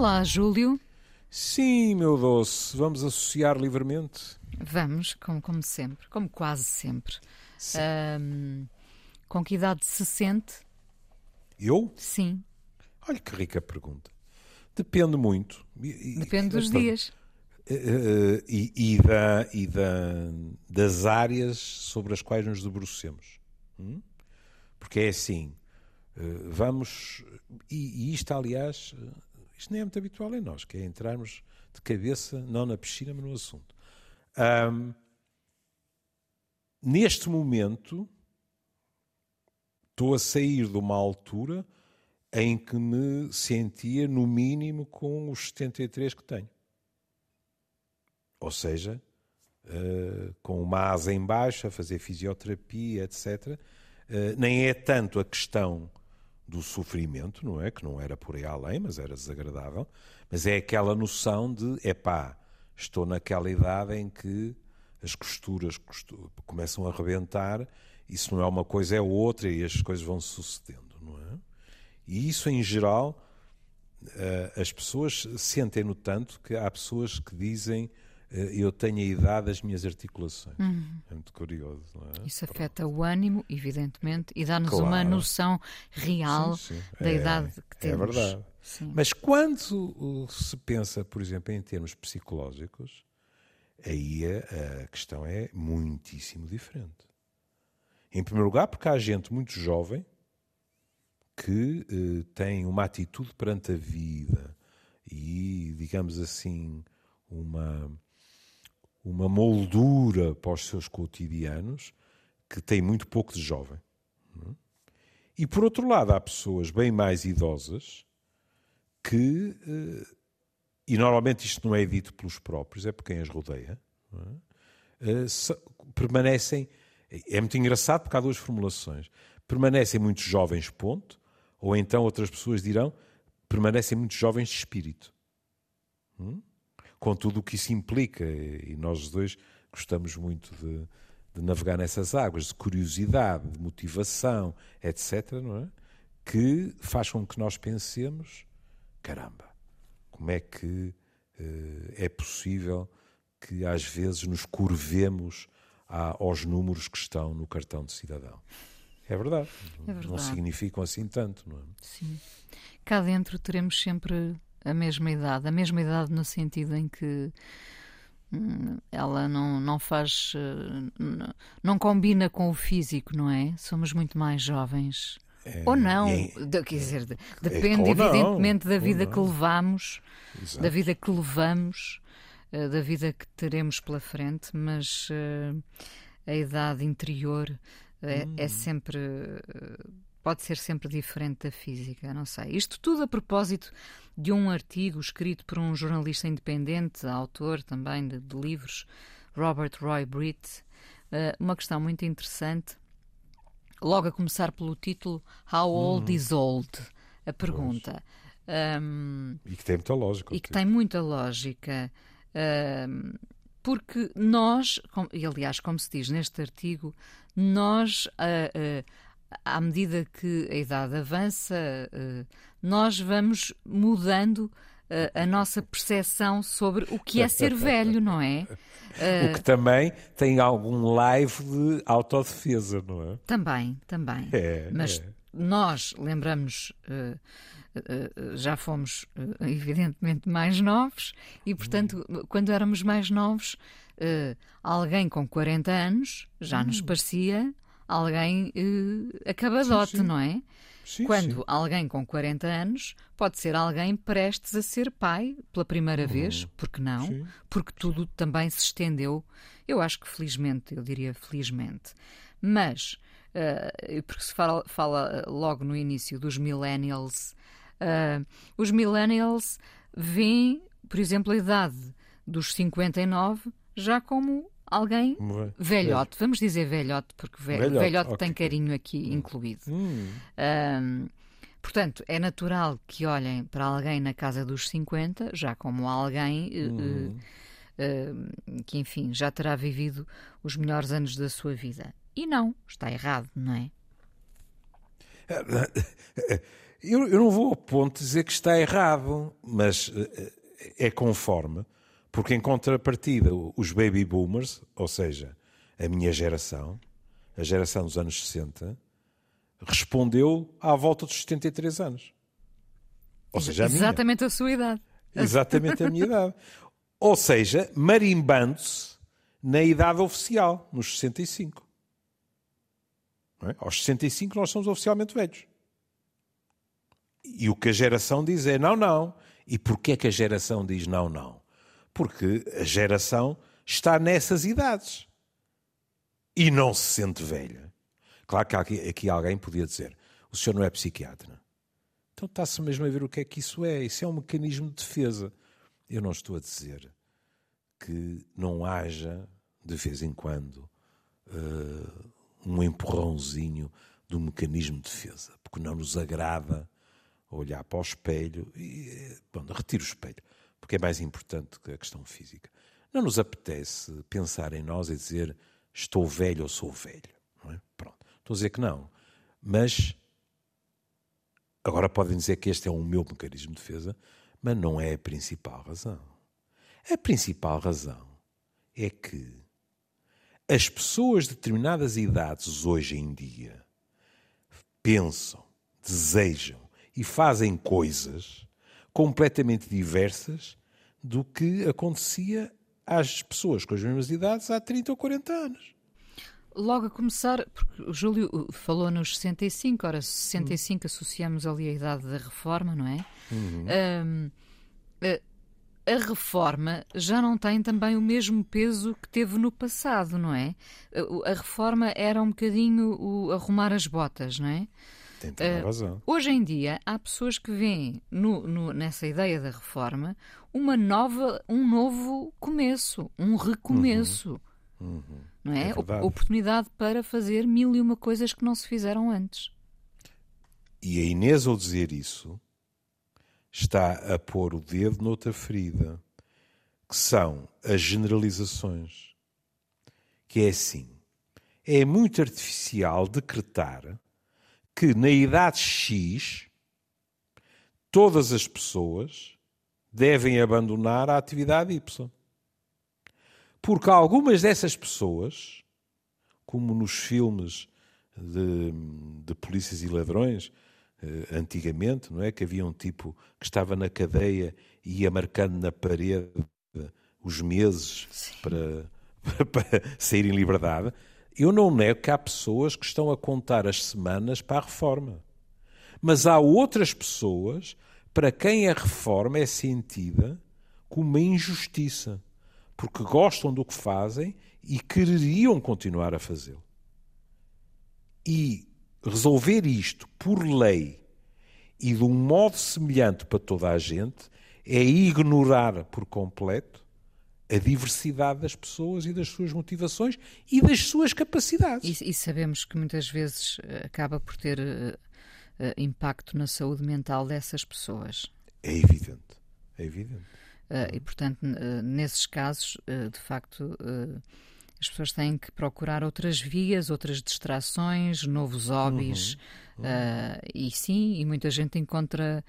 Olá, Júlio. Sim, meu doce, vamos associar livremente? Vamos, como, como sempre, como quase sempre. Um, com que idade se sente? Eu? Sim. Olha que rica pergunta. Depende muito. Depende dos dias. Uh, e, e, da, e da, das áreas sobre as quais nos debrucemos. Hum? Porque é assim, uh, vamos. E, e, isto, aliás, isto nem é muito habitual em nós, que é entrarmos de cabeça, não na piscina, mas no assunto. Um, neste momento, estou a sair de uma altura em que me sentia, no mínimo, com os 73 que tenho. Ou seja, uh, com uma asa em baixo, a fazer fisioterapia, etc. Uh, nem é tanto a questão do sofrimento, não é? Que não era por aí além, mas era desagradável. Mas é aquela noção de, epá, estou naquela idade em que as costuras começam a rebentar, isso não é uma coisa, é outra, e as coisas vão sucedendo, não é? E isso, em geral, eh, as pessoas sentem-no tanto que há pessoas que dizem eu tenho a idade das minhas articulações. Uhum. É muito curioso, não é? Isso afeta Pronto. o ânimo, evidentemente, e dá-nos claro. uma noção real sim, sim. da é, idade que é temos. É verdade. Sim. Mas quando se pensa, por exemplo, em termos psicológicos, aí a, a questão é muitíssimo diferente. Em primeiro lugar, porque há gente muito jovem que eh, tem uma atitude perante a vida e, digamos assim, uma, uma moldura para os seus cotidianos que tem muito pouco de jovem. É? E, por outro lado, há pessoas bem mais idosas que, eh, e normalmente isto não é dito pelos próprios, é por quem as rodeia, é? Eh, permanecem. É muito engraçado porque há duas formulações. Permanecem muito jovens, ponto, ou então outras pessoas dirão permanecem muito jovens de espírito. Hum? Com tudo o que isso implica, e nós dois gostamos muito de, de navegar nessas águas, de curiosidade, de motivação, etc., não é? que faz com que nós pensemos caramba, como é que uh, é possível que às vezes nos curvemos a, aos números que estão no cartão de cidadão? É verdade. é verdade. Não significam assim tanto, não é? Sim. Cá dentro teremos sempre a mesma idade, a mesma idade no sentido em que hum, ela não, não faz. Eh, não combina com o físico, não é? Somos muito mais jovens é, ou não, é, quer dizer, depende é, evidentemente não, da vida que levamos, Exato. da vida que levamos, da vida que teremos pela frente, mas uh, a idade interior uh, hum. é sempre pode ser sempre diferente da física, não sei. Isto tudo a propósito de um artigo escrito por um jornalista independente, autor também de, de livros, Robert Roy Britt, uma questão muito interessante logo a começar pelo título How Old hum. is Old? A pergunta. Um, e que tem muita lógica. E que tem muita lógica. Um, porque nós, e aliás, como se diz neste artigo, nós, uh, uh, à medida que a idade avança, uh, nós vamos mudando a nossa percepção sobre o que é ser velho, não é? o que também tem algum live de autodefesa, não é? Também, também. É, Mas é. nós lembramos. Uh, já fomos, evidentemente, mais novos, e, portanto, hum. quando éramos mais novos, alguém com 40 anos já hum. nos parecia alguém acabadote, sim, sim. não é? Sim, Quando sim. alguém com 40 anos pode ser alguém prestes a ser pai pela primeira uhum. vez, porque não? Sim. Porque tudo também se estendeu, eu acho que felizmente, eu diria felizmente. Mas, uh, porque se fala, fala, logo no início dos millennials, uh, os millennials veem, por exemplo, a idade dos 59 já como alguém velhote, vamos dizer velhote, porque ve velhote, velhote okay. tem carinho aqui incluído. Hum. Um, portanto, é natural que olhem para alguém na casa dos 50, já como alguém eh, hum. uh, uh, que, enfim, já terá vivido os melhores anos da sua vida. E não, está errado, não é? Eu, eu não vou ao ponto de dizer que está errado, mas eh, é conforme, porque em contrapartida, os baby boomers, ou seja, a minha geração, a geração dos anos 60, respondeu à volta dos 73 anos. Ou seja, a Exatamente minha. a sua idade. Exatamente a minha idade. Ou seja, marimbando-se na idade oficial, nos 65. É? Aos 65 nós somos oficialmente velhos. E o que a geração diz é não, não. E porquê que a geração diz não, não? Porque a geração está nessas idades. E não se sente velha. Claro que aqui, aqui alguém podia dizer, o senhor não é psiquiatra. Então está-se mesmo a ver o que é que isso é. Isso é um mecanismo de defesa. Eu não estou a dizer que não haja, de vez em quando, uh, um empurrãozinho do mecanismo de defesa, porque não nos agrada olhar para o espelho e, bom, retiro o espelho, porque é mais importante que a questão física. Não nos apetece pensar em nós e dizer estou velho ou sou velho. Não é? Pronto. Estou a dizer que não. Mas agora podem dizer que este é o meu mecanismo de defesa, mas não é a principal razão. A principal razão é que as pessoas de determinadas idades hoje em dia pensam, desejam e fazem coisas completamente diversas do que acontecia às pessoas com as mesmas idades há 30 ou 40 anos. Logo a começar, porque o Júlio falou nos 65, ora, 65 hum. associamos ali a idade da reforma, não é? Uhum. Um, a reforma já não tem também o mesmo peso que teve no passado, não é? A reforma era um bocadinho o arrumar as botas, não é? Tem toda a razão. Uh, hoje em dia há pessoas que veem no, no, nessa ideia da reforma uma nova, um novo começo, um recomeço. Uhum. Uhum. Não é? é Oportunidade para fazer mil e uma coisas que não se fizeram antes. E a Inês, ao dizer isso, está a pôr o dedo noutra ferida, que são as generalizações. Que é assim: é muito artificial decretar que na idade X todas as pessoas devem abandonar a atividade Y. Porque algumas dessas pessoas, como nos filmes de, de polícias e ladrões, uh, antigamente, não é? Que havia um tipo que estava na cadeia e ia marcando na parede os meses para, para sair em liberdade. Eu não nego que há pessoas que estão a contar as semanas para a reforma. Mas há outras pessoas para quem a reforma é sentida como uma injustiça, porque gostam do que fazem e quereriam continuar a fazê-lo. E resolver isto por lei e de um modo semelhante para toda a gente é ignorar por completo a diversidade das pessoas e das suas motivações e das suas capacidades. E, e sabemos que muitas vezes eh, acaba por ter uh, uh, impacto na saúde mental dessas pessoas. É evidente, é evidente. Uh, e, portanto, nesses casos, de facto, as pessoas têm que procurar outras vias, outras distrações, novos hobbies. Uhum. Uhum. Uh, e sim, e muita gente encontra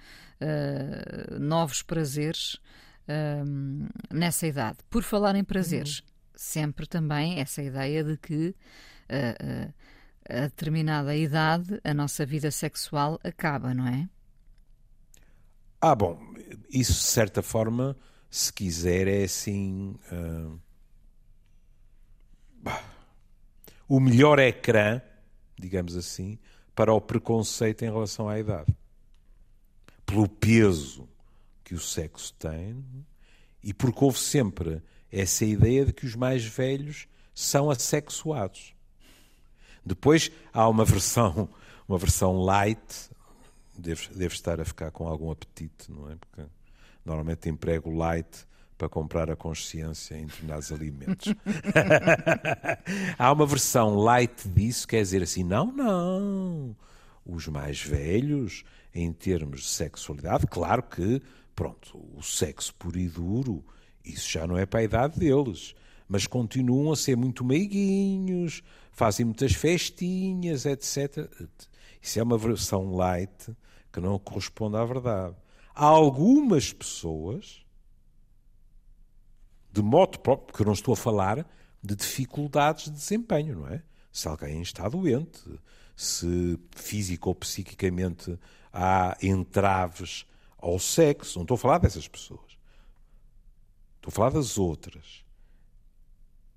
novos prazeres uh, nessa idade. Por falar em prazeres, uhum. sempre também essa ideia de que a determinada idade a nossa vida sexual acaba, não é? Ah, bom, isso de certa forma, se quiser, é assim o melhor ecrã, digamos assim, para o preconceito em relação à idade. Pelo peso que o sexo tem e porque houve sempre essa ideia de que os mais velhos são assexuados. Depois há uma versão, uma versão light, deve, deve estar a ficar com algum apetite, não é? Porque normalmente emprego light para comprar a consciência em determinados alimentos. Há uma versão light disso, quer dizer assim, não, não. Os mais velhos, em termos de sexualidade, claro que, pronto, o sexo puro e duro, isso já não é para a idade deles. Mas continuam a ser muito meiguinhos, fazem muitas festinhas, etc. Isso é uma versão light que não corresponde à verdade. Há algumas pessoas, de modo próprio, porque eu não estou a falar de dificuldades de desempenho, não é? Se alguém está doente, se físico ou psiquicamente há entraves ao sexo, não estou a falar dessas pessoas. Estou a falar das outras.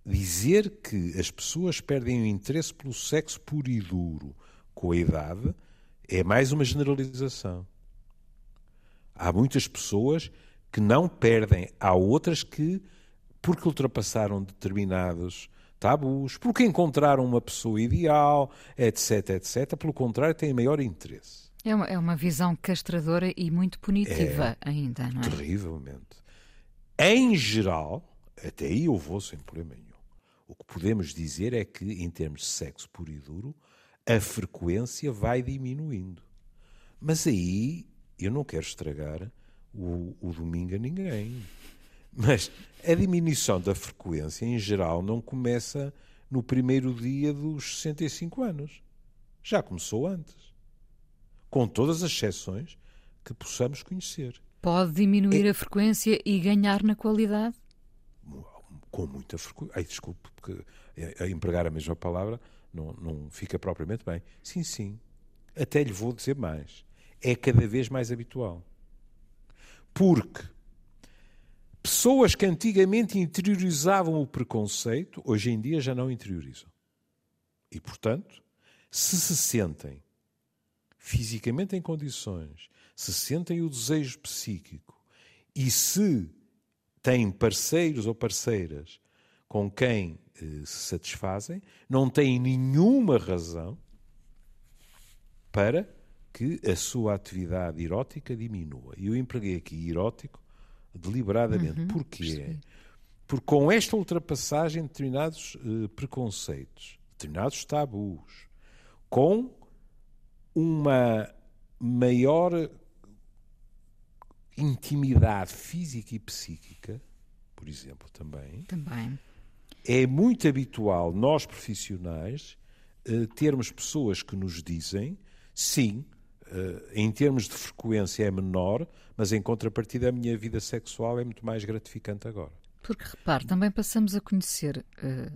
Dizer que as pessoas perdem o interesse pelo sexo puro e duro com a idade é mais uma generalização. Há muitas pessoas que não perdem, há outras que, porque ultrapassaram determinados tabus, porque encontraram uma pessoa ideal, etc, etc, pelo contrário, têm maior interesse. É uma, é uma visão castradora e muito punitiva é, ainda, não é? Terrivelmente. Em geral, até aí eu vou sem problema nenhum. O que podemos dizer é que, em termos de sexo puro e duro, a frequência vai diminuindo. Mas aí eu não quero estragar o, o domingo a ninguém. Mas a diminuição da frequência, em geral, não começa no primeiro dia dos 65 anos. Já começou antes. Com todas as exceções que possamos conhecer. Pode diminuir é... a frequência e ganhar na qualidade? Com muita frequência. Ai, desculpe, porque a empregar a mesma palavra não, não fica propriamente bem. Sim, sim. Até lhe vou dizer mais. É cada vez mais habitual. Porque pessoas que antigamente interiorizavam o preconceito, hoje em dia já não interiorizam. E, portanto, se se sentem fisicamente em condições, se sentem o desejo psíquico e se têm parceiros ou parceiras com quem eh, se satisfazem, não têm nenhuma razão para que a sua atividade erótica diminua. E eu empreguei aqui erótico deliberadamente. Uhum, Porquê? Porque com esta ultrapassagem de determinados uh, preconceitos, determinados tabus, com uma maior intimidade física e psíquica, por exemplo, também. Também é muito habitual nós profissionais eh, termos pessoas que nos dizem sim, eh, em termos de frequência é menor, mas em contrapartida a minha vida sexual é muito mais gratificante agora. Porque repare, também passamos a conhecer, eh,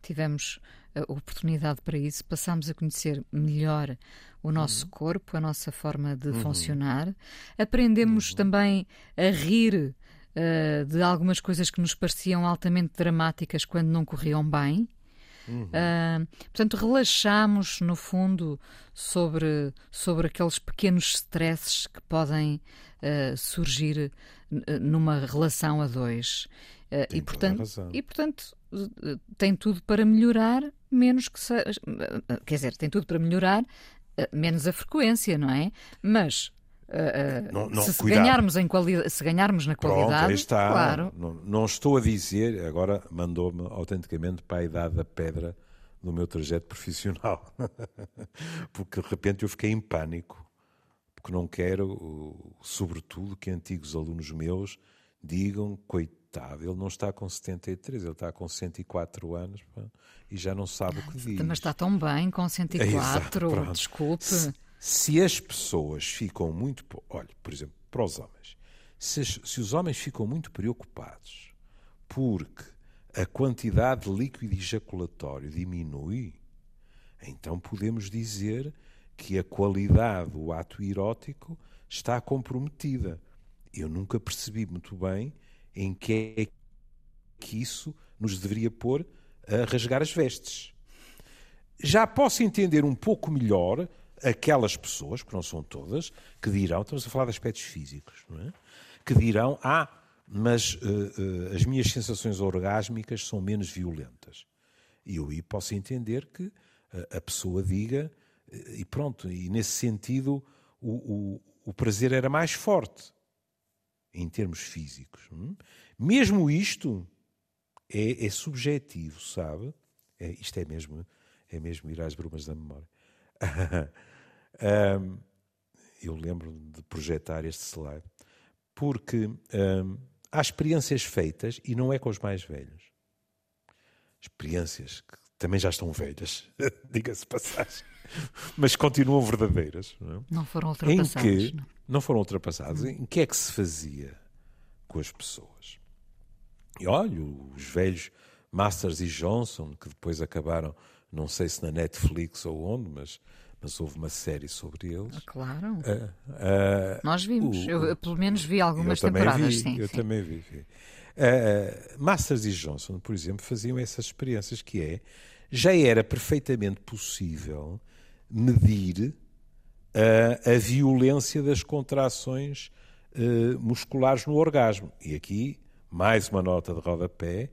tivemos a oportunidade para isso, passamos a conhecer melhor o nosso uhum. corpo, a nossa forma de uhum. funcionar, aprendemos uhum. também a rir uh, de algumas coisas que nos pareciam altamente dramáticas quando não corriam bem. Uh, portanto, relaxamos, no fundo, sobre, sobre aqueles pequenos stresses que podem surgir numa relação a dois. Uh, e, portanto, e, portanto, tem tudo para melhorar, menos que seja. Quer dizer, tem tudo para melhorar, menos a frequência, não é? Mas Uh, não, não, se, ganharmos em qualidade, se ganharmos na qualidade, Pronto, está. claro. Não, não, estou a dizer, agora mandou-me autenticamente para a idade da pedra no meu trajeto profissional. porque de repente eu fiquei em pânico. Porque não quero, sobretudo, que antigos alunos meus digam, coitado, ele não está com 73, ele está com 104 anos e já não sabe o que diz. Mas está tão bem com 104, é, desculpe. Se, se as pessoas ficam muito. Olha, por exemplo, para os homens. Se, se os homens ficam muito preocupados porque a quantidade de líquido ejaculatório diminui, então podemos dizer que a qualidade do ato erótico está comprometida. Eu nunca percebi muito bem em que é que isso nos deveria pôr a rasgar as vestes. Já posso entender um pouco melhor aquelas pessoas, porque não são todas, que dirão, estamos a falar de aspectos físicos, não é? que dirão, ah, mas uh, uh, as minhas sensações orgásmicas são menos violentas. E eu aí posso entender que uh, a pessoa diga, e pronto, e nesse sentido o, o, o prazer era mais forte, em termos físicos. Hum? Mesmo isto é, é subjetivo, sabe? É, isto é mesmo, é mesmo ir às brumas da memória. Um, eu lembro de projetar este slide, porque um, há experiências feitas e não é com os mais velhos. Experiências que também já estão velhas, diga-se passagem. mas continuam verdadeiras. Não, é? não foram ultrapassadas. Em que, não. não foram ultrapassadas. Em que é que se fazia com as pessoas? E olha, os velhos Masters e Johnson, que depois acabaram, não sei se na Netflix ou onde, mas, mas houve uma série sobre eles. Ah, claro. Uh, uh, Nós vimos. O, eu, pelo menos vi algumas temporadas. Vi, sim, eu sim. também vi. vi. Uh, Masters e Johnson, por exemplo, faziam essas experiências que é já era perfeitamente possível medir a, a violência das contrações uh, musculares no orgasmo. E aqui, mais uma nota de rodapé,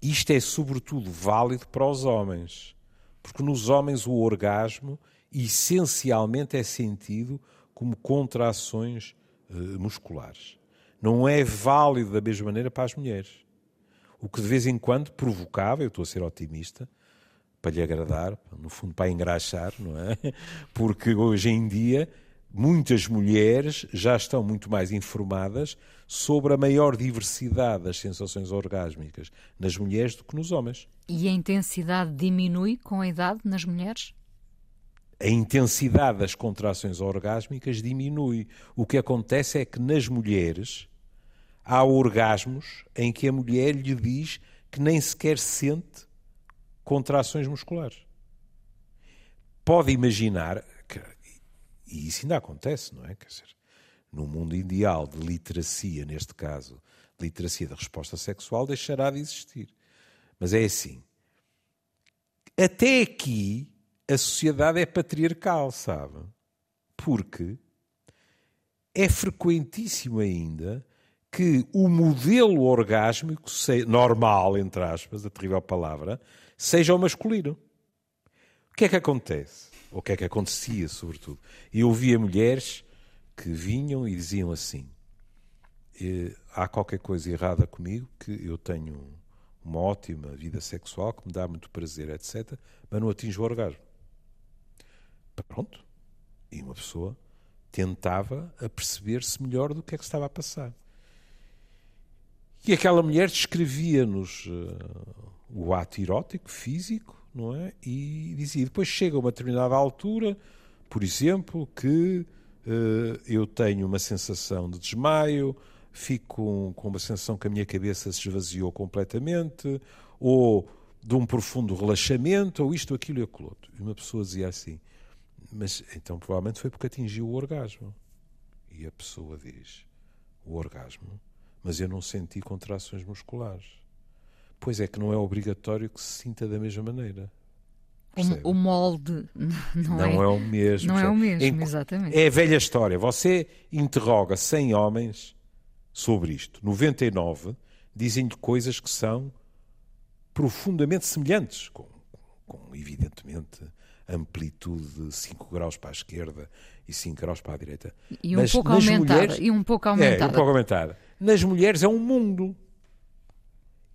isto é sobretudo válido para os homens, porque nos homens o orgasmo essencialmente é sentido como contrações uh, musculares. Não é válido da mesma maneira para as mulheres. O que de vez em quando provocava, eu estou a ser otimista, para lhe agradar, no fundo para engraxar, não é? Porque hoje em dia muitas mulheres já estão muito mais informadas sobre a maior diversidade das sensações orgásmicas nas mulheres do que nos homens. E a intensidade diminui com a idade nas mulheres? A intensidade das contrações orgásmicas diminui. O que acontece é que nas mulheres há orgasmos em que a mulher lhe diz que nem sequer sente contrações musculares. Pode imaginar, que, e isso ainda acontece, não é? Quer dizer, no mundo ideal de literacia, neste caso, literacia da resposta sexual, deixará de existir. Mas é assim. Até aqui, a sociedade é patriarcal, sabe? Porque é frequentíssimo ainda que o modelo orgásmico, normal, entre aspas, a terrível palavra, seja o masculino. O que é que acontece? Ou o que é que acontecia, sobretudo? Eu ouvia mulheres que vinham e diziam assim: eh, há qualquer coisa errada comigo, que eu tenho uma ótima vida sexual, que me dá muito prazer, etc., mas não atinjo o orgasmo. Pronto. E uma pessoa tentava aperceber-se melhor do que é que estava a passar. E aquela mulher descrevia-nos uh, o ato erótico, físico, não é? E dizia, depois chega a uma determinada altura, por exemplo, que uh, eu tenho uma sensação de desmaio, fico com, uma sensação que a minha cabeça se esvaziou completamente, ou de um profundo relaxamento, ou isto, aquilo e aquilo outro. E uma pessoa dizia assim, mas então provavelmente foi porque atingiu o orgasmo. E a pessoa diz, o orgasmo mas eu não senti contrações musculares. Pois é que não é obrigatório que se sinta da mesma maneira. O, o, molde não, não é, é, o mesmo. Não percebe? é o mesmo, exatamente. É a velha história. Você interroga 100 homens sobre isto. 99 dizem-lhe coisas que são profundamente semelhantes, com, com evidentemente amplitude de 5 graus para a esquerda e 5 graus para a direita. E um Mas pouco aumentada. Mulheres, e um pouco aumentada. É, um pouco aumentada. Nas mulheres é um mundo.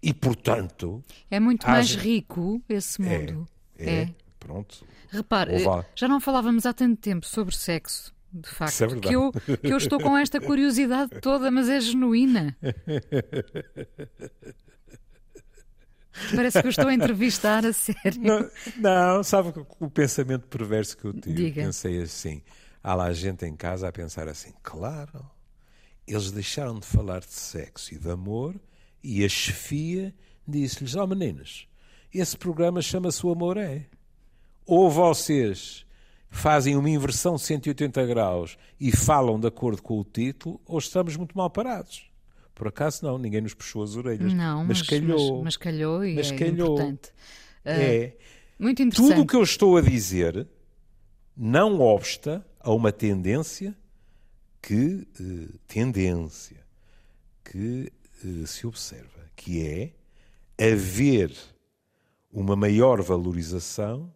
E, portanto... É muito mais rico esse é, mundo. É, é. é. Pronto. Repare, já não falávamos há tanto tempo sobre sexo de facto, é que, eu, que eu estou com esta curiosidade toda, mas é genuína. Parece que eu estou a entrevistar a sério. Não, não sabe o pensamento perverso que eu tive? Diga. Pensei assim: há lá gente em casa a pensar assim, claro, eles deixaram de falar de sexo e de amor e a chefia disse-lhes: Ó oh, meninas, esse programa chama-se O Amor É. Ou vocês fazem uma inversão de 180 graus e falam de acordo com o título, ou estamos muito mal parados. Por acaso não, ninguém nos puxou as orelhas. Não, mas, mas calhou. Mas, mas calhou e mas é calhou. importante. É. Muito interessante. Tudo o que eu estou a dizer não obsta a uma tendência que uh, tendência que se observa, que é haver uma maior valorização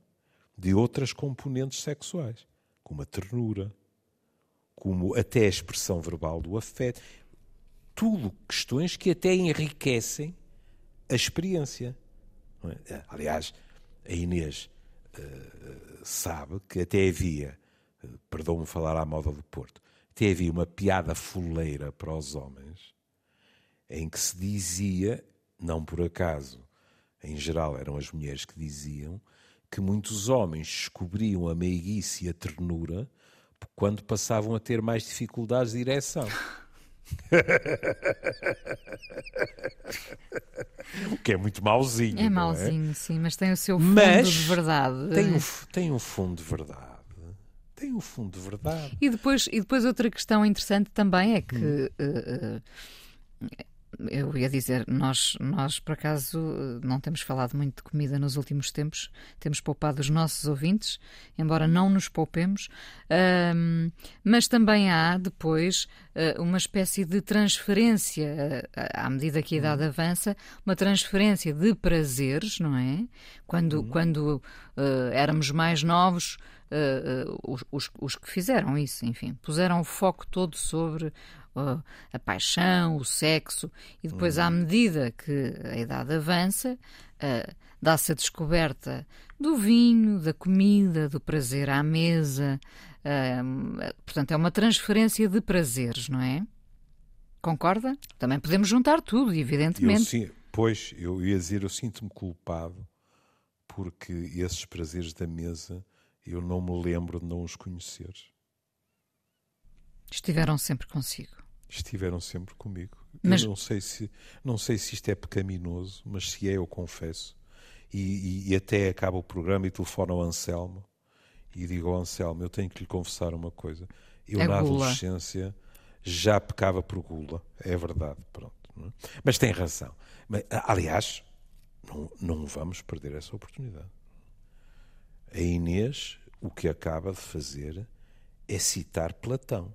de outras componentes sexuais, como a ternura, como até a expressão verbal do afeto tudo questões que até enriquecem a experiência. É? Aliás, a Inês uh, sabe que até havia, uh, perdão-me falar à moda do Porto, até havia uma piada fuleira para os homens em que se dizia, não por acaso, em geral eram as mulheres que diziam, que muitos homens descobriam a meiguice e a ternura quando passavam a ter mais dificuldades de ereção. o que é muito mauzinho. É, é? mauzinho, é? sim, mas tem o seu fundo mas de verdade. Tem um, tem um fundo de verdade. Tem um fundo de verdade. E depois, e depois outra questão interessante também é que. Hum. Uh, uh, eu ia dizer, nós, nós por acaso não temos falado muito de comida nos últimos tempos, temos poupado os nossos ouvintes, embora não nos poupemos, um, mas também há depois uh, uma espécie de transferência, uh, à medida que a idade uhum. avança, uma transferência de prazeres, não é? Quando, uhum. quando uh, éramos mais novos. Uh, uh, os, os, os, que fizeram isso, enfim, puseram o foco todo sobre a paixão, o sexo, e depois, à uhum. medida que a idade avança, uh, dá-se a descoberta do vinho, da comida, do prazer à mesa. Uh, portanto, é uma transferência de prazeres, não é? Concorda? Também podemos juntar tudo, evidentemente. Eu, sim, pois, eu ia dizer, eu sinto-me culpado porque esses prazeres da mesa eu não me lembro de não os conhecer. Estiveram sempre consigo estiveram sempre comigo. Mas... Eu não sei, se, não sei se isto é pecaminoso, mas se é, eu confesso. E, e, e até acaba o programa e telefono ao Anselmo e digo ao Anselmo: Eu tenho que lhe confessar uma coisa. Eu, é na gula. adolescência, já pecava por gula. É verdade, pronto. É? Mas tem razão. Mas, aliás, não, não vamos perder essa oportunidade. A Inês, o que acaba de fazer é citar Platão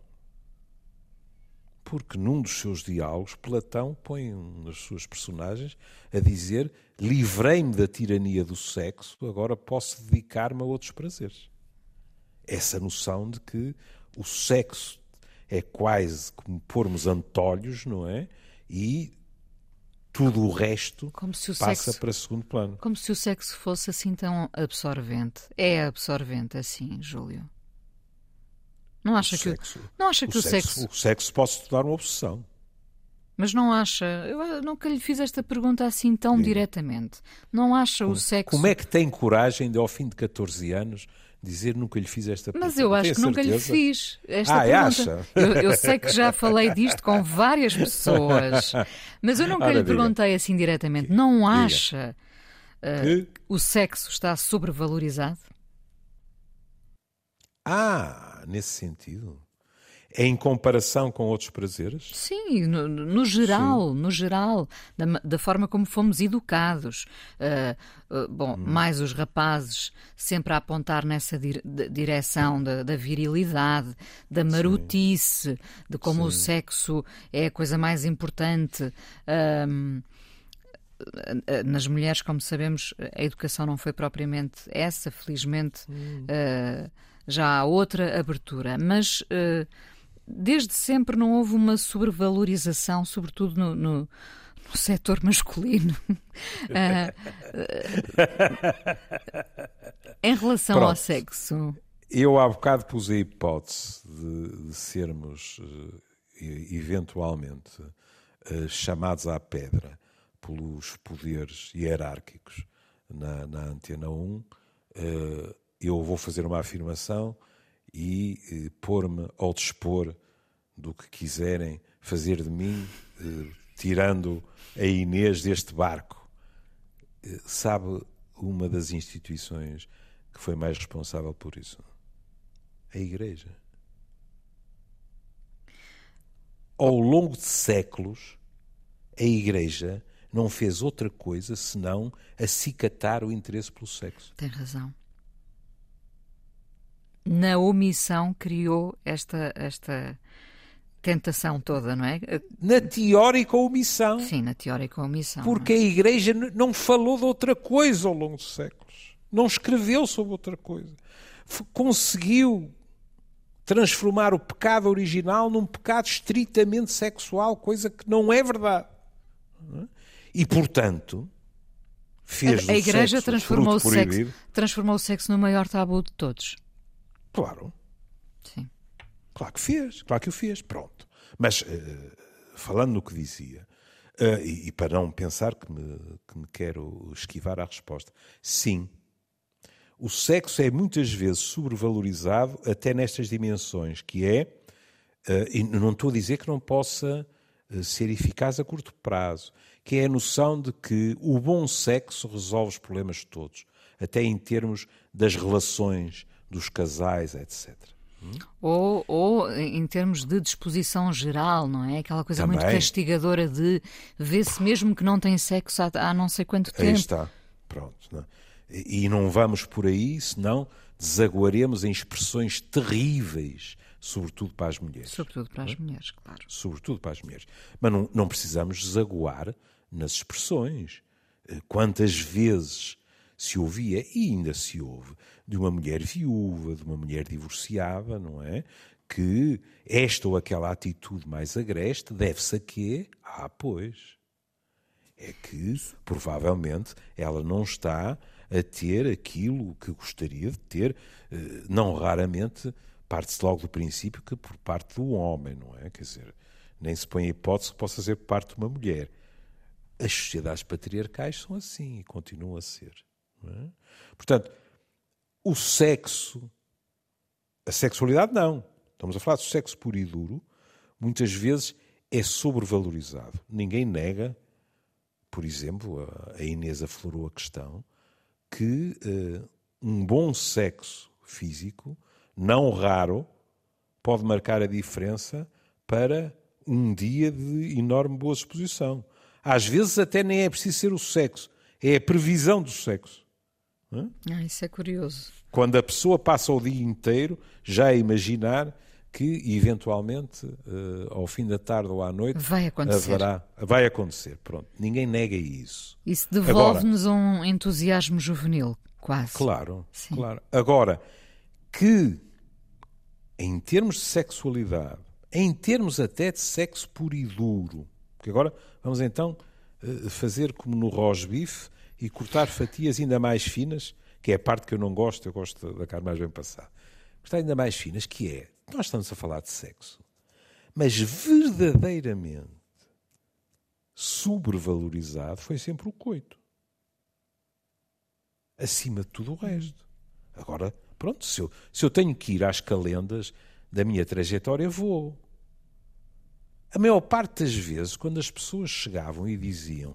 porque num dos seus diálogos, Platão põe nas suas personagens a dizer: livrei-me da tirania do sexo, agora posso dedicar-me a outros prazeres. Essa noção de que o sexo é quase como pormos antolhos, não é? E tudo o resto o passa sexo, para segundo plano. Como se o sexo fosse assim tão absorvente. É absorvente assim, Júlio? Não acha o que, sexo, não acha que o, o sexo, sexo, O sexo pode se tornar uma obsessão. Mas não acha, eu nunca lhe fiz esta pergunta assim tão Sim. diretamente. Não acha como, o sexo. Como é que tem coragem de, ao fim de 14 anos, dizer nunca lhe fiz esta pergunta? Mas eu acho que nunca lhe fiz esta ah, pergunta. Acha? Eu, eu, sei que já falei disto com várias pessoas, mas eu nunca Ora, lhe perguntei diga. assim diretamente. Não acha uh, que o sexo está sobrevalorizado? Ah! Nesse sentido? É em comparação com outros prazeres? Sim, no, no geral, Sim. no geral, da, da, forma como fomos educados. Uh, uh, bom, hum. mais os rapazes sempre a apontar nessa dire direção da, da, virilidade, da marotice, Sim. de como Sim. o sexo é a coisa mais importante. Uh, nas mulheres, como sabemos, a educação não foi propriamente essa, felizmente. Hum já há outra abertura, mas uh, desde sempre não houve uma sobrevalorização, sobretudo no, no, no setor masculino. uh, em relação Pronto. ao sexo. Eu há bocado pus a hipótese de, de sermos eventualmente chamados à pedra pelos poderes hierárquicos na, na Antena 1, eu vou fazer uma afirmação e eh, pôr-me ao dispor do que quiserem fazer de mim, eh, tirando a Inês deste barco. Eh, sabe uma das instituições que foi mais responsável por isso? A Igreja. Ao longo de séculos, a Igreja não fez outra coisa senão acicatar o interesse pelo sexo. Tem razão na omissão criou esta, esta tentação toda, não é? Na teórica omissão. Sim, na teórica omissão. Porque é? a Igreja não falou de outra coisa ao longo dos séculos. Não escreveu sobre outra coisa. Conseguiu transformar o pecado original num pecado estritamente sexual, coisa que não é verdade. É? E, portanto, fez a, a Igreja transformou o, sexo, transformou o sexo no maior tabu de todos. Claro. Sim. Claro que fez, claro que o fez, pronto. Mas, uh, falando no que dizia, uh, e, e, para não pensar que me, que me quero esquivar à resposta, sim, o sexo é muitas vezes sobrevalorizado até nestas dimensões, que é, uh, e não estou a dizer que não possa ser eficaz a curto prazo, que é a noção de que o bom sexo resolve os problemas todos, até em termos das relações dos casais, etc. Ou, ou em termos de disposição geral, não é? Aquela coisa Também. muito castigadora de ver-se mesmo que não tem sexo há, há não sei quanto tempo. Aí está, pronto. Não? É? E não vamos por aí, senão desaguaremos em expressões terríveis, sobretudo para as mulheres. Sobretudo para as é? mulheres, claro. Sobretudo para as mulheres. Mas não, não precisamos desaguar nas expressões. Eh, quantas vezes se ouvia, e ainda se ouve, de uma mulher viúva, de uma mulher divorciada, não é? Que esta ou aquela atitude mais agreste deve-se a quê? Ah, pois. É que, provavelmente, ela não está a ter aquilo que gostaria de ter, eh, não raramente parte-se logo do princípio que por parte do homem, não é? Quer dizer, nem se põe a hipótese que possa ser por parte de uma mulher. As sociedades patriarcais são assim e continuam a ser. É? Portanto, o sexo, a sexualidade não. Estamos a falar de sexo puro e duro, muitas vezes é sobrevalorizado. Ninguém nega, por exemplo, a Inês aflorou a questão, que uh, um bom sexo físico, não raro, pode marcar a diferença para um dia de enorme boa exposição. Às vezes até nem é preciso ser o sexo, é a previsão do sexo. Ah, isso é curioso. Quando a pessoa passa o dia inteiro já a imaginar que, eventualmente, uh, ao fim da tarde ou à noite, vai acontecer. Haverá, vai acontecer. Pronto, ninguém nega isso. Isso devolve-nos um entusiasmo juvenil, quase. Claro, Sim. claro. Agora, que em termos de sexualidade, em termos até de sexo puro e duro, porque agora vamos então uh, fazer como no rosbife, e cortar fatias ainda mais finas, que é a parte que eu não gosto, eu gosto da carne mais bem passada. Cortar ainda mais finas, que é, nós estamos a falar de sexo, mas verdadeiramente sobrevalorizado foi sempre o coito. Acima de tudo o resto. Agora, pronto, se eu, se eu tenho que ir às calendas da minha trajetória, vou. A maior parte das vezes, quando as pessoas chegavam e diziam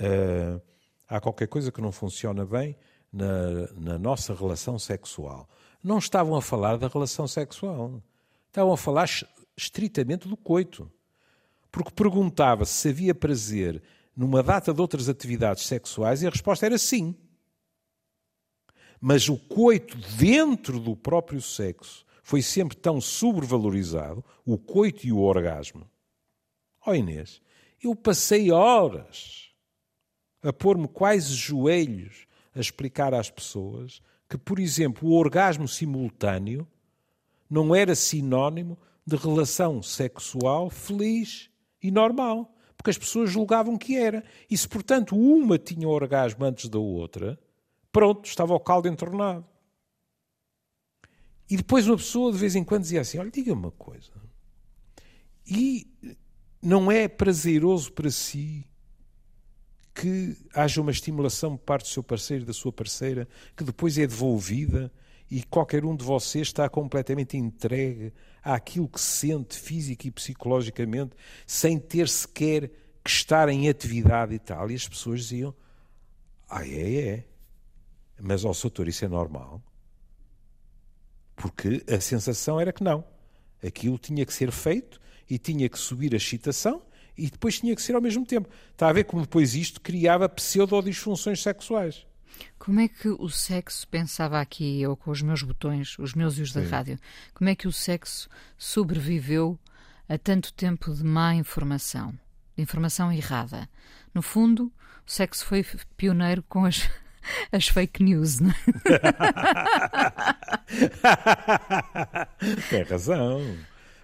uh, há qualquer coisa que não funciona bem na, na nossa relação sexual. Não estavam a falar da relação sexual. Estavam a falar estritamente do coito. Porque perguntava se havia prazer numa data de outras atividades sexuais e a resposta era sim. Mas o coito dentro do próprio sexo foi sempre tão sobrevalorizado, o coito e o orgasmo. Ó oh Inês, eu passei horas a pôr-me quase joelhos a explicar às pessoas que, por exemplo, o orgasmo simultâneo não era sinónimo de relação sexual feliz e normal, porque as pessoas julgavam que era. E se, portanto, uma tinha orgasmo antes da outra, pronto, estava o caldo entornado. E depois uma pessoa de vez em quando dizia assim: Olha, diga-me uma coisa. E não é prazeroso para si que haja uma estimulação por parte do seu parceiro da sua parceira, que depois é devolvida e qualquer um de vocês está completamente entregue àquilo que sente física e psicologicamente, sem ter sequer que estar em atividade e tal. E as pessoas diziam: Ah, é, é. Mas, ó, doutor, isso é normal? Porque a sensação era que não. Aquilo tinha que ser feito e tinha que subir a excitação e depois tinha que ser ao mesmo tempo. Está a ver como depois isto criava pseudo-disfunções sexuais. Como é que o sexo, pensava aqui eu com os meus botões, os meus e os da Sim. rádio, como é que o sexo sobreviveu a tanto tempo de má informação, de informação errada? No fundo, o sexo foi pioneiro com as, as fake news, não é? Tem razão.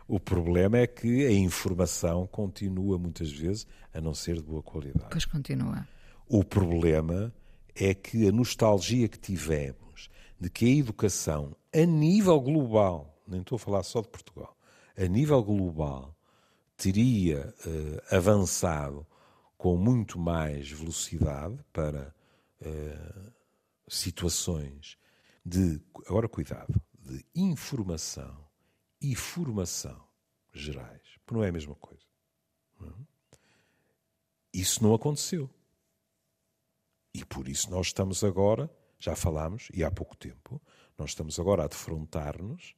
O problema é que a informação continua muitas vezes a não ser de boa qualidade. Pois continua. O problema é que a nostalgia que tivemos de que a educação, a nível global, nem estou a falar só de Portugal, a nível global, teria uh, avançado com muito mais velocidade para uh, situações de, agora cuidado, de informação e formação gerais, porque não é a mesma coisa. É? Isso não aconteceu. E por isso nós estamos agora, já falámos, e há pouco tempo, nós estamos agora a defrontar-nos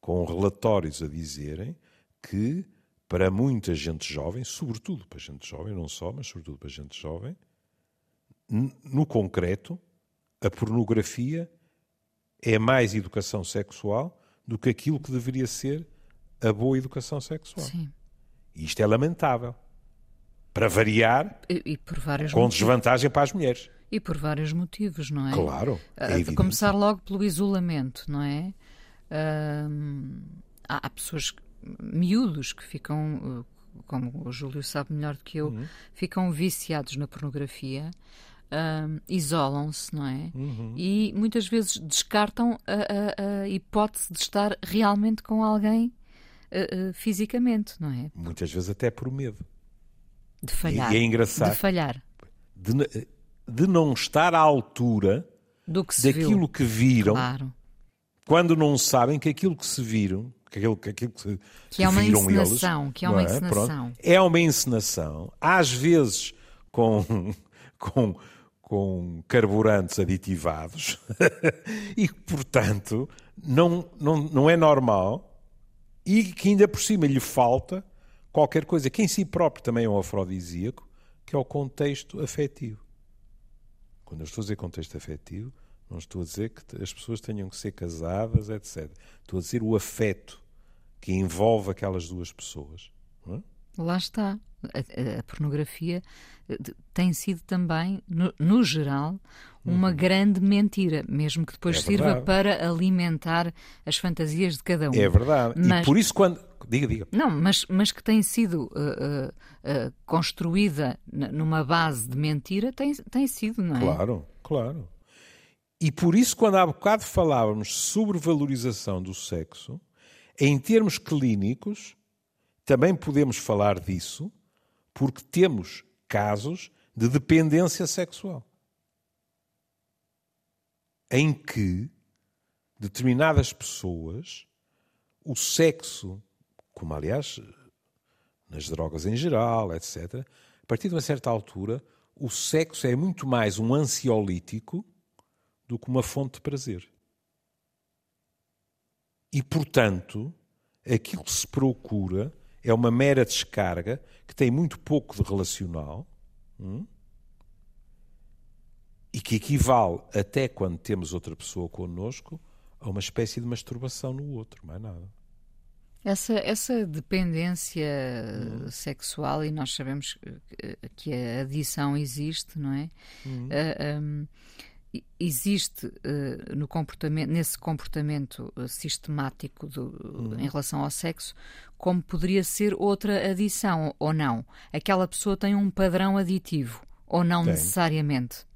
com relatórios a dizerem que para muita gente jovem, sobretudo para gente jovem, não só, mas sobretudo para gente jovem, no concreto, a pornografia é mais educação sexual do que aquilo que deveria ser a boa educação sexual. Sim. E isto é lamentável. Para variar, E, e por vários com motivos. desvantagem para as mulheres. E por vários motivos, não é? Claro. A- É a começar logo pelo isolamento, não é? Há, há pessoas, miúdos, que ficam, eh, como o Júlio sabe melhor do que eu, Uhum. ficam viciados na pornografia, isolam-se, não é? Uhum. E muitas vezes descartam a, a- a hipótese de estar realmente com alguém eh, eh, fisicamente, não é? Muitas vezes até por medo. De falhar. e é engraçado. De falhar. De, de não estar à altura Do que se daquilo viu. que viram, Claro. quando não sabem que aquilo que se viram, que aquilo que, aquilo que, Que é uma viram encenação, eles, que é uma encenação. Pronto. é uma encenação, às vezes com, com, com carburantes aditivados, e que, portanto, não, não, não é normal e que ainda por cima lhe falta qualquer coisa que em si próprio também é um afrodisíaco, que é o contexto afetivo. Quando eu estou a dizer contexto afetivo, não estou a dizer que as pessoas tenham que ser casadas, etc. Estou a dizer o afeto que envolve aquelas duas pessoas. não é? Lá está. A, a- pornografia eh, tem sido também, no, no geral, uma grande mentira, mesmo que depois Uhum. É sirva para alimentar as fantasias de cada um. É verdade. Mas- E por isso, quando. Diga, diga. Não, mas, mas que tem sido eh, eh, eh, construída numa base de mentira, tem, tem sido, não é? Claro, claro. E por isso, quando há bocado falávamos sobre valorização do sexo, em termos clínicos, também podemos falar disso, porque temos casos de dependência sexual. Em que determinadas pessoas, o sexo, como aliás nas drogas em geral, etc., a partir de uma certa altura, o sexo é muito mais um ansiolítico do que uma fonte de prazer. E, portanto, aquilo que se procura é uma mera descarga que tem muito pouco de relacional hum, e que equivale, até quando temos outra pessoa connosco, a uma espécie de masturbação no outro, mais nada. Essa, essa dependência Uhum. sexual, e nós sabemos que- a adição existe, não é? Uhum. Ah, um, existe eh, no comportamento, nesse comportamento eh, sistemático do- Uhum. em relação ao sexo, como poderia ser outra adição, ou não? Aquela pessoa tem um padrão aditivo, ou não Tem. necessariamente?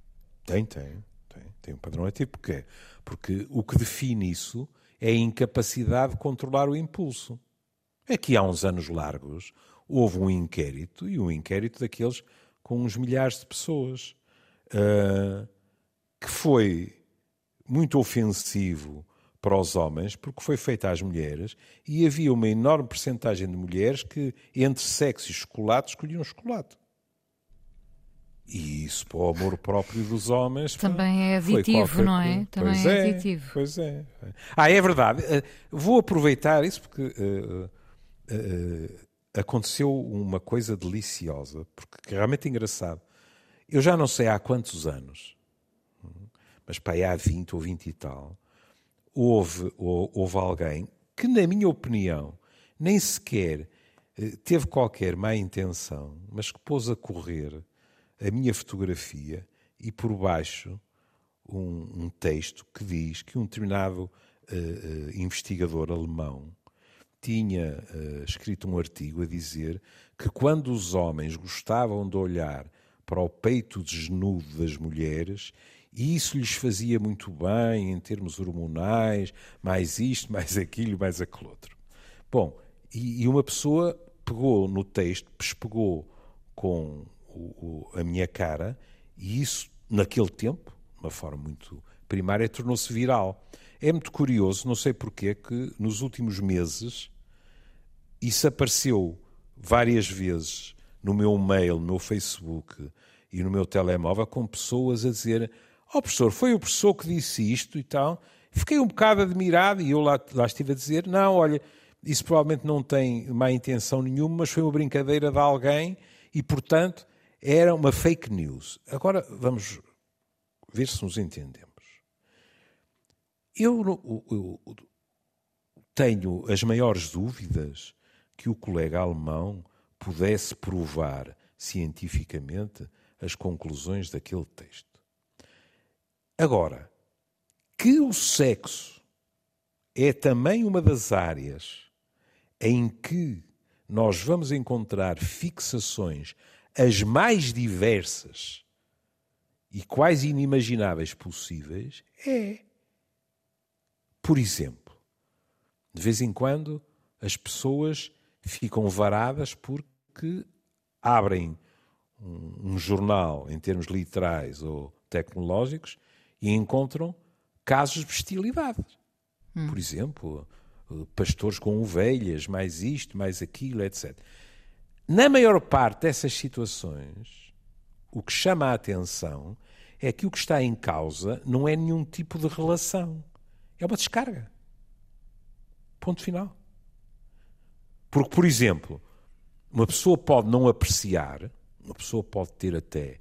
Tem, tem, tem. Tem um padrão ativo. Porquê? Porque o que define isso é a incapacidade de controlar o impulso. Aqui há uns anos largos houve um inquérito, e um inquérito daqueles com uns milhares de pessoas, ah, que foi muito ofensivo para os homens, porque foi feito às mulheres, e havia uma enorme percentagem de mulheres que, entre sexo e chocolate, escolhiam chocolate. E isso para o amor próprio dos homens Também é aditivo, não é? Também Pois é aditivo. Pois é. Ah, é verdade. Eh, Vou aproveitar isso porque eh, eh, aconteceu uma coisa deliciosa, porque realmente é engraçado. Eu já não sei há quantos anos, mas pá, há 20 ou 20 e tal, houve, ou- houve alguém que, na minha opinião, nem sequer eh, teve qualquer má intenção, mas que pôs a correr a minha fotografia e por baixo um, um texto que diz que um determinado eh, investigador alemão tinha eh, escrito um artigo a dizer que quando os homens gostavam de olhar para o peito desnudo das mulheres, isso lhes fazia muito bem em termos hormonais, mais isto, mais aquilo, mais aquele outro. Bom, e, e uma pessoa pegou no texto, pespegou com o- o- a minha cara, e isso, naquele tempo, de uma forma muito primária tornou-se viral. É muito curioso, não sei porquê, que nos últimos meses isso apareceu várias vezes no meu mail, no meu Facebook e no meu telemóvel com pessoas a dizer oh, professor, foi o professor que disse isto e tal. Fiquei um bocado admirado e eu lá, lá estive a dizer, não, olha, isso provavelmente não tem má intenção nenhuma, mas foi uma brincadeira de alguém e, portanto, era uma fake news. Agora vamos ver se nos entendemos. Eu, eu, eu tenho as maiores dúvidas que o colega alemão pudesse provar cientificamente as conclusões daquele texto. Agora, que o sexo é também uma das áreas em que nós vamos encontrar fixações as mais diversas e quase inimagináveis possíveis, é. Por exemplo, de vez em quando as pessoas ficam varadas porque abrem um, um jornal em termos literais ou tecnológicos e encontram casos de bestialidade. Hum. Por exemplo, pastores com ovelhas, mais isto, mais aquilo, etc. Na maior parte dessas situações, o que chama a atenção é que o que está em causa não é nenhum tipo de relação. É uma descarga. Ponto final. Porque, por exemplo, uma pessoa pode não apreciar, uma pessoa pode ter até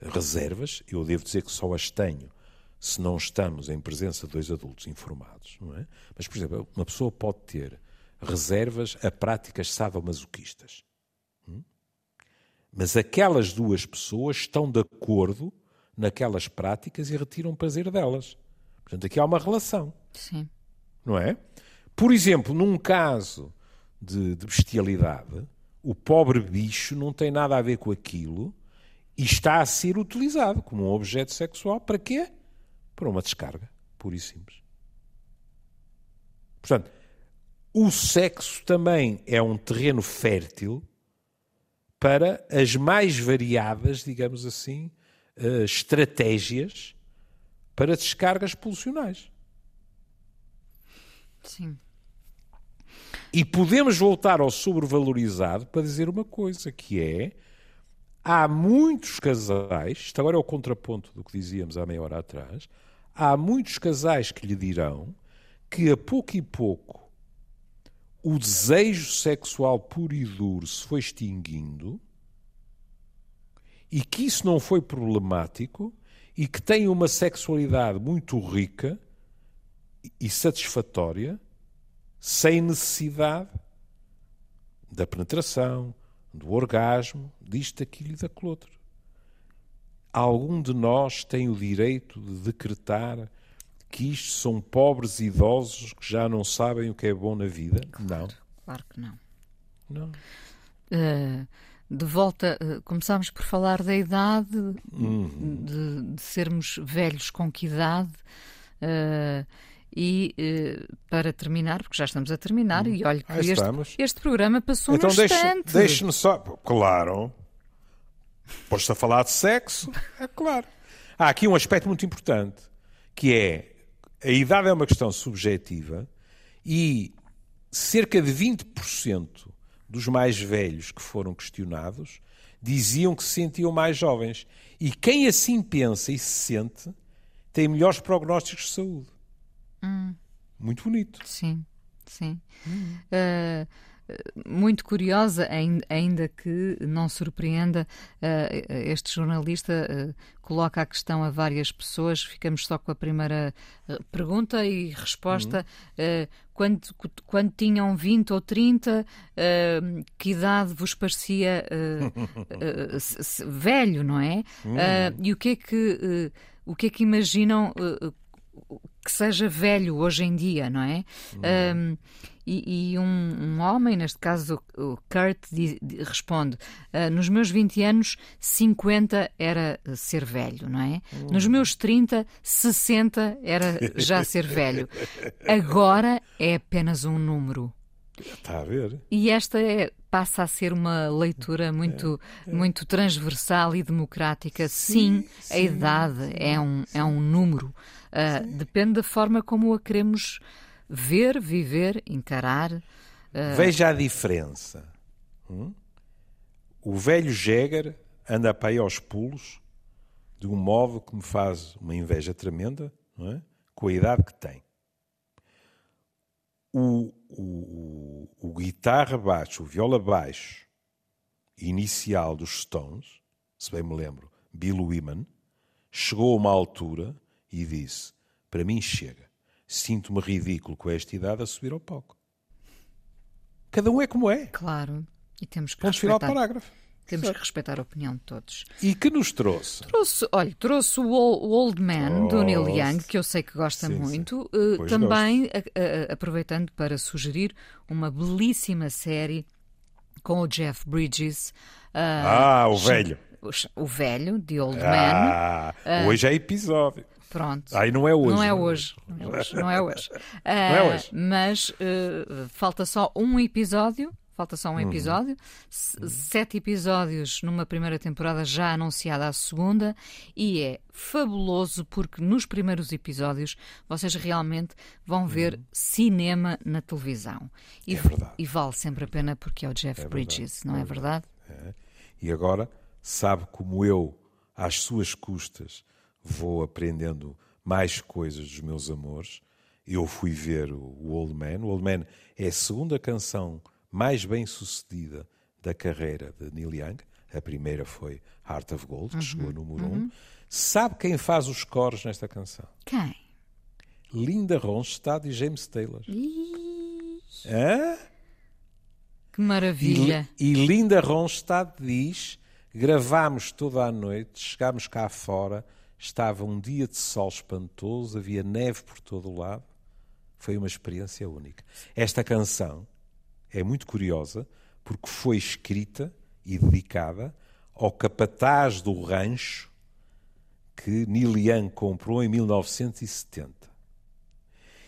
reservas, eu devo dizer que só as tenho se não estamos em presença de dois adultos informados, não é? Mas, por exemplo, uma pessoa pode ter reservas a práticas sadomasoquistas. Hum? Mas aquelas duas pessoas estão de acordo naquelas práticas e retiram prazer delas. Portanto, aqui há uma relação. Sim. Não é? Por exemplo, num caso de, de bestialidade, o pobre bicho não tem nada a ver com aquilo e está a ser utilizado como um objeto sexual para quê? Para uma descarga, pura e simples. Portanto, o sexo também é um terreno fértil para as mais variadas, digamos assim, uh, estratégias para descargas pulsionais. Sim. E podemos voltar ao sobrevalorizado para dizer uma coisa, que é há muitos casais, isto agora é o contraponto do que dizíamos há meia hora atrás, há muitos casais que lhe dirão que a pouco e pouco o desejo sexual puro e duro se foi extinguindo e que isso não foi problemático e que tem uma sexualidade muito rica e satisfatória sem necessidade da penetração, do orgasmo, disto, daquilo e daquele outro. Algum de nós tem o direito de decretar que isto são pobres idosos que já não sabem o que é bom na vida? Claro, não. Claro que não. Não. Uh, de volta, uh, começámos por falar da idade, uhum. de, de, sermos velhos com que idade. Uh, e uh, para terminar, porque já estamos a terminar, hum. e olha que este, este, programa passou então, um instante. Deixe-me só. Claro. Podes-te a falar de sexo? É claro. Há aqui um aspecto muito importante, que é a idade é uma questão subjetiva e cerca de 20% dos mais velhos que foram questionados diziam que se sentiam mais jovens. E quem assim pensa e se sente tem melhores prognósticos de saúde. Hum. Muito bonito. Sim, sim. Hum. Uh, muito curiosa, ainda que não surpreenda, uh, este jornalista uh, coloca a questão a várias pessoas. Ficamos só com a primeira pergunta e resposta. Uhum. Quando, quando tinham 20 ou 30, que idade vos parecia velho, não é? Uhum. e o que é que, o que, é que imaginam que seja velho hoje em dia, não é? Uhum. Um, e, e um, um, homem, neste caso o Kurt, diz, responde: uh, Nos meus 20 anos, 50 era ser velho, não é? Uhum. Nos meus 30, 60 era já ser velho. Agora é apenas um número. Está a ver? E esta é, passa a ser uma leitura muito, é, é. muito transversal e democrática. Sim, sim, sim a idade sim, é, um, é um número. Uh, depende da forma como a queremos ver, viver, encarar. Uh... Veja a diferença. Hum? O velho Jäger anda para aí aos pulos de um móvel que me faz uma inveja tremenda, não é? com a idade que tem. O, o, o, guitarra baixo, o viola baixo inicial dos Stones, se bem me lembro, Bill Wyman, chegou a uma altura e disse: Para mim chega. Sinto-me ridículo com esta idade a subir ao palco. Cada um é como é. Claro. E temos que Ponto respeitar. final parágrafo. Temos que respeitar a opinião de todos. E que nos trouxe? Trouxe, olha, trouxe o Old Man do Neil Young, que eu sei que gosta sim, muito, sim. Uh, também a, a, aproveitando para sugerir uma belíssima série com o Jeff Bridges. Uh, ah, o velho. O, o, velho, de Old ah, Man. hoje é episódio. Pronto. Aí não é hoje. Não é hoje. Não é hoje. Não é hoje. Não é hoje. Mas uh, falta só um episódio falta só um uhum. episódio. Uhum. Sete episódios numa primeira temporada já anunciada a segunda e é fabuloso porque nos primeiros episódios vocês realmente vão ver uhum. cinema na televisão. E, é verdade. e vale sempre a pena porque é o Jeff é Bridges, não é, é verdade? É. E agora sabe como eu, às suas custas, vou aprendendo mais coisas dos meus amores. Eu fui ver o Old Man. O Old Man é a segunda canção mais bem sucedida da carreira de Neil Young. A primeira foi Heart of Gold, que uhum, chegou no número 1. Uhum. Um. Sabe quem faz os coros nesta canção? Quem? Linda Ronstadt e James Taylor. Hã? Que maravilha! E, e Linda Ronstadt diz: gravámos toda a noite, chegámos cá fora, estava um dia de sol espantoso, havia neve por todo o lado. Foi uma experiência única. Esta canção é muito curiosa porque foi escrita e dedicada ao capataz do rancho que Young comprou em 1970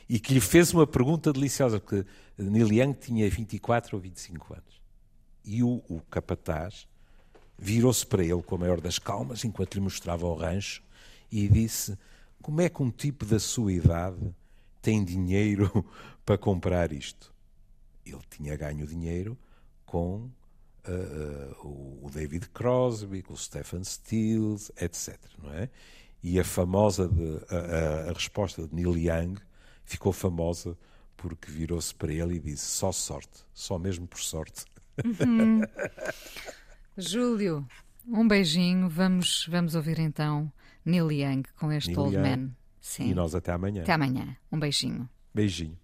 e que lhe fez uma pergunta deliciosa, porque Neil tinha 24 ou 25 anos. E o, o capataz virou-se para ele com a maior das calmas, enquanto lhe mostrava o rancho, e disse: Como é que um tipo da sua idade tem dinheiro para comprar isto? ele tinha ganho dinheiro com uh, uh, o David Crosby, com o Stephen Stills, etc. Não é? E a famosa de, a, a, resposta de Neil Young ficou famosa porque virou-se para ele e disse: só sorte, só mesmo por sorte. Uhum. Júlio, um beijinho. Vamos, vamos ouvir então Neil Young com este Neil Old Young. Man. Sim. E nós até amanhã. Até amanhã. Um beijinho. Beijinho.